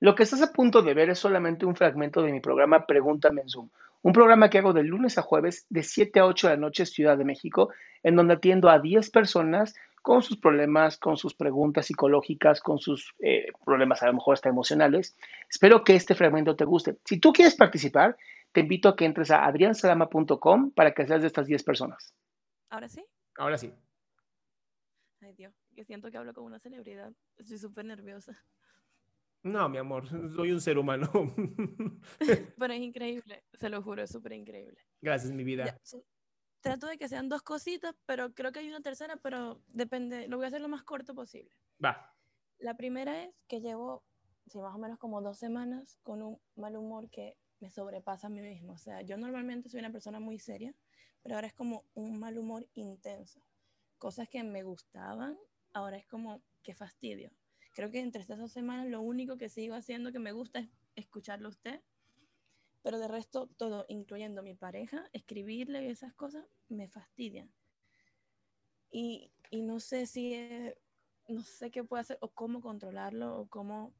Lo que estás a punto de ver es solamente un fragmento de mi programa Pregúntame en Zoom, un programa que hago de lunes a jueves de 7 a 8 de la noche Ciudad de México, en donde atiendo a 10 personas con sus problemas, con sus preguntas psicológicas, con sus eh, problemas a lo mejor hasta emocionales. Espero que este fragmento te guste. Si tú quieres participar, te invito a que entres a adriansalama.com para que seas de estas 10 personas. ¿Ahora sí? Ahora sí. Ay, Dios, que siento que hablo con una celebridad. Estoy súper nerviosa. No, mi amor, soy un ser humano. Pero es increíble, se lo juro, es súper increíble. Gracias, mi vida. Ya, sí. Trato de que sean dos cositas, pero creo que hay una tercera, pero depende, lo voy a hacer lo más corto posible. Va. La primera es que llevo, sí, más o menos como dos semanas con un mal humor que me sobrepasa a mí mismo. O sea, yo normalmente soy una persona muy seria, pero ahora es como un mal humor intenso. Cosas que me gustaban, ahora es como, qué fastidio. Creo que entre estas dos semanas lo único que sigo haciendo que me gusta es escucharlo a usted, pero de resto todo, incluyendo mi pareja, escribirle y esas cosas, me fastidian. Y, y no sé si, no sé qué puedo hacer o cómo controlarlo o cómo,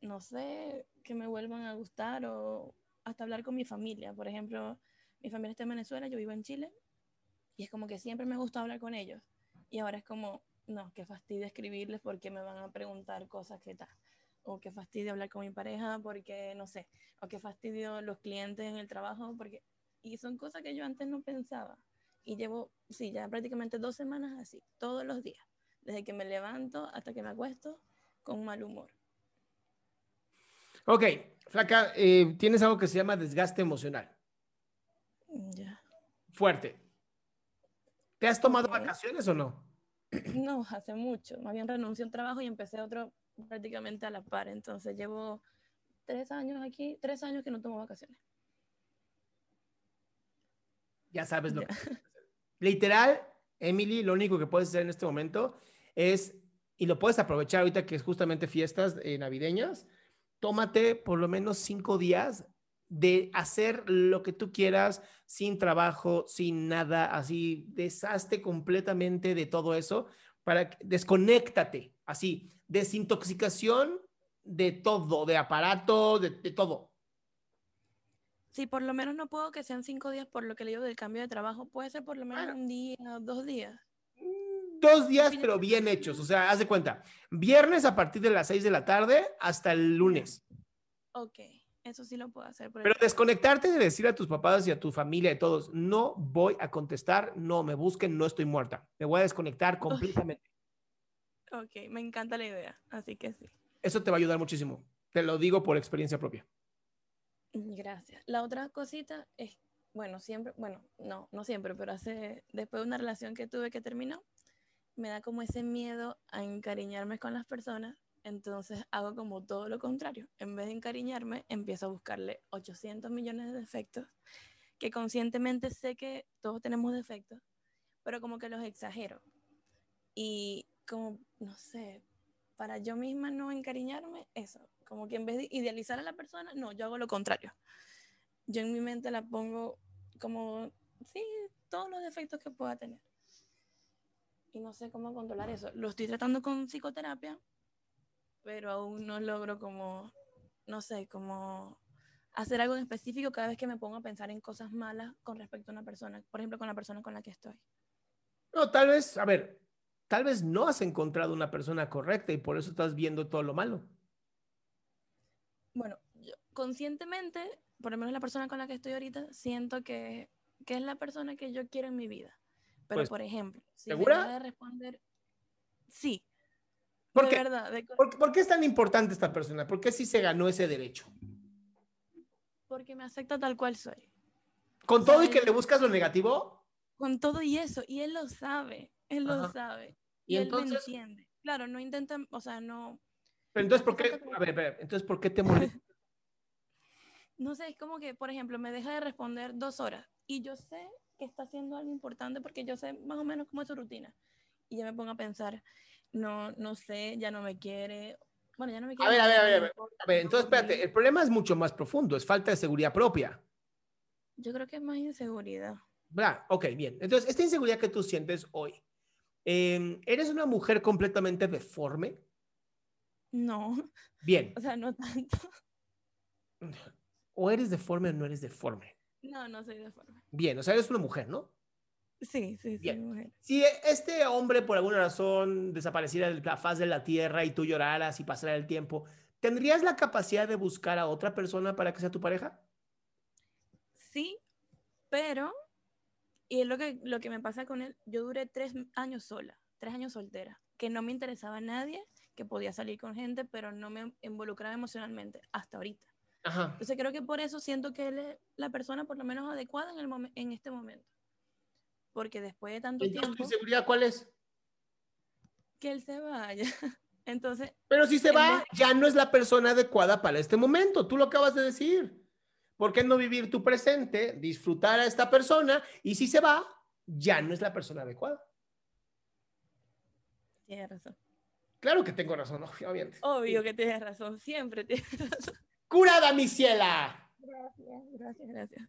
no sé, que me vuelvan a gustar o hasta hablar con mi familia. Por ejemplo, mi familia está en Venezuela, yo vivo en Chile y es como que siempre me gusta hablar con ellos. Y ahora es como, no, qué fastidio escribirles porque me van a preguntar cosas que tal. O qué fastidio hablar con mi pareja porque, no sé, o qué fastidio los clientes en el trabajo porque... Y son cosas que yo antes no pensaba. Y llevo, sí, ya prácticamente dos semanas así, todos los días. Desde que me levanto hasta que me acuesto con mal humor. Ok, Flaca, eh, tienes algo que se llama desgaste emocional. Ya. Fuerte. ¿Te has tomado vacaciones o no? No, hace mucho. Más bien renuncié a un trabajo y empecé otro prácticamente a la par. Entonces llevo tres años aquí, tres años que no tomo vacaciones. Ya sabes lo Ya. que. Literal, Emily, lo único que puedes hacer en este momento es, y lo puedes aprovechar ahorita que es justamente fiestas eh, navideñas, tómate por lo menos cinco días de hacer lo que tú quieras sin trabajo, sin nada, así, deshazte completamente de todo eso, para que desconéctate, así, desintoxicación de todo, de aparato, de, de todo. Sí, por lo menos no puedo que sean cinco días por lo que le digo del cambio de trabajo. Puede ser por lo menos Bueno. un día, dos días. Mm, Dos días, pero bien hechos. O sea, haz de cuenta. Viernes a partir de las 6 de la tarde hasta el lunes. Ok, eso sí lo puedo hacer. Pero desconectarte de decir a tus papás y a tu familia y todos, no voy a contestar, no me busquen, no estoy muerta. Me voy a desconectar completamente. Ok, me encanta la idea, así que sí. Eso te va a ayudar muchísimo. Te lo digo por experiencia propia. Gracias. La otra cosita es, bueno, siempre, bueno, no, no siempre, pero hace, después de una relación que tuve que terminó, me da como ese miedo a encariñarme con las personas, entonces hago como todo lo contrario. En vez de encariñarme, empiezo a buscarle 800 millones de defectos, que conscientemente sé que todos tenemos defectos, pero como que los exagero. Y como, no sé, para yo misma no encariñarme, eso, como que en vez de idealizar a la persona, no, yo hago lo contrario. Yo en mi mente la pongo como, sí, todos los defectos que pueda tener. y no sé cómo controlar eso. Lo estoy tratando con psicoterapia, pero aún no logro como, no sé, como hacer algo en específico cada vez que me pongo a pensar en cosas malas con respecto a una persona, por ejemplo, con la persona con la que estoy. No, tal vez, a ver, tal vez no has encontrado una persona correcta y por eso estás viendo todo lo malo. Bueno, yo conscientemente, por lo menos la persona con la que estoy ahorita, siento que, que es la persona que yo quiero en mi vida. Pero, Pues, por ejemplo, si ¿segura? me de responder, sí. ¿Por de qué? verdad, de ¿Por, por qué es tan importante esta persona? ¿Por qué sí se ganó ese derecho? porque me acepta tal cual soy. ¿Con todo y que le buscas lo negativo? Con todo y eso, y él lo sabe, él lo Ajá. sabe. Y Y, él entonces- me entiende. Claro, no intenta, o sea, no, Pero entonces, ¿por qué? A ver, a ver, entonces, ¿por qué te molesta? no sé, es como que, por ejemplo, me deja de responder dos horas y yo sé que está haciendo algo importante porque yo sé más o menos cómo es su rutina. Y ya me pongo a pensar, no, no sé, ya no me quiere. Bueno, ya no me A quiere. ver, a ver, a ver, a ver. A ver, entonces, espérate, el problema es mucho más profundo, es falta de seguridad propia. Yo creo que es más inseguridad. ¿Verdad? Ok, bien. Entonces, esta inseguridad que tú sientes hoy, eh, ¿eres una mujer completamente deforme? No, Bien. o sea, no tanto. O eres deforme o no eres deforme. No, no soy deforme. Bien, o sea, eres una mujer, ¿no? Sí, sí, sí, mujer. Si este hombre por alguna razón desapareciera de la faz de la tierra y tú lloraras y pasara el tiempo, ¿tendrías la capacidad de buscar a otra persona para que sea tu pareja? Sí, pero, y es lo que, lo que me pasa con él, yo duré tres años sola, tres años soltera, que no me interesaba a nadie, que podía salir con gente, pero no me involucraba emocionalmente hasta ahorita. Ajá. Entonces creo que por eso siento que él es la persona por lo menos adecuada en, el en este momento. Porque después de tanto Entonces, ¿tu tiempo, inseguridad cuál es? que él se vaya. Entonces, Pero si se va, vez- ya no es la persona adecuada para este momento. Tú lo acabas de decir. ¿Por qué no vivir tu presente, disfrutar a esta persona y si se va, ya no es la persona adecuada? tienes razón. Claro que tengo razón, obviamente. Obvio que tienes razón, siempre tienes razón. Curada, mi ciela. Gracias, gracias, gracias.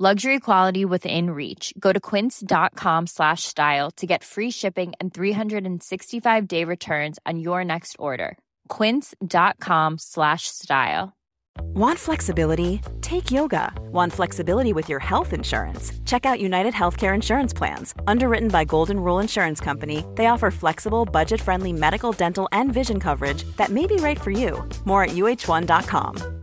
Luxury quality within reach. Go to quince.com slash style to get free shipping and 365 day returns on your next order. Quince.com slash style. Want flexibility? Take yoga. Want flexibility with your health insurance? Check out United Healthcare Insurance Plans. Underwritten by Golden Rule Insurance Company, they offer flexible, budget friendly medical, dental, and vision coverage that may be right for you. More at uh1.com.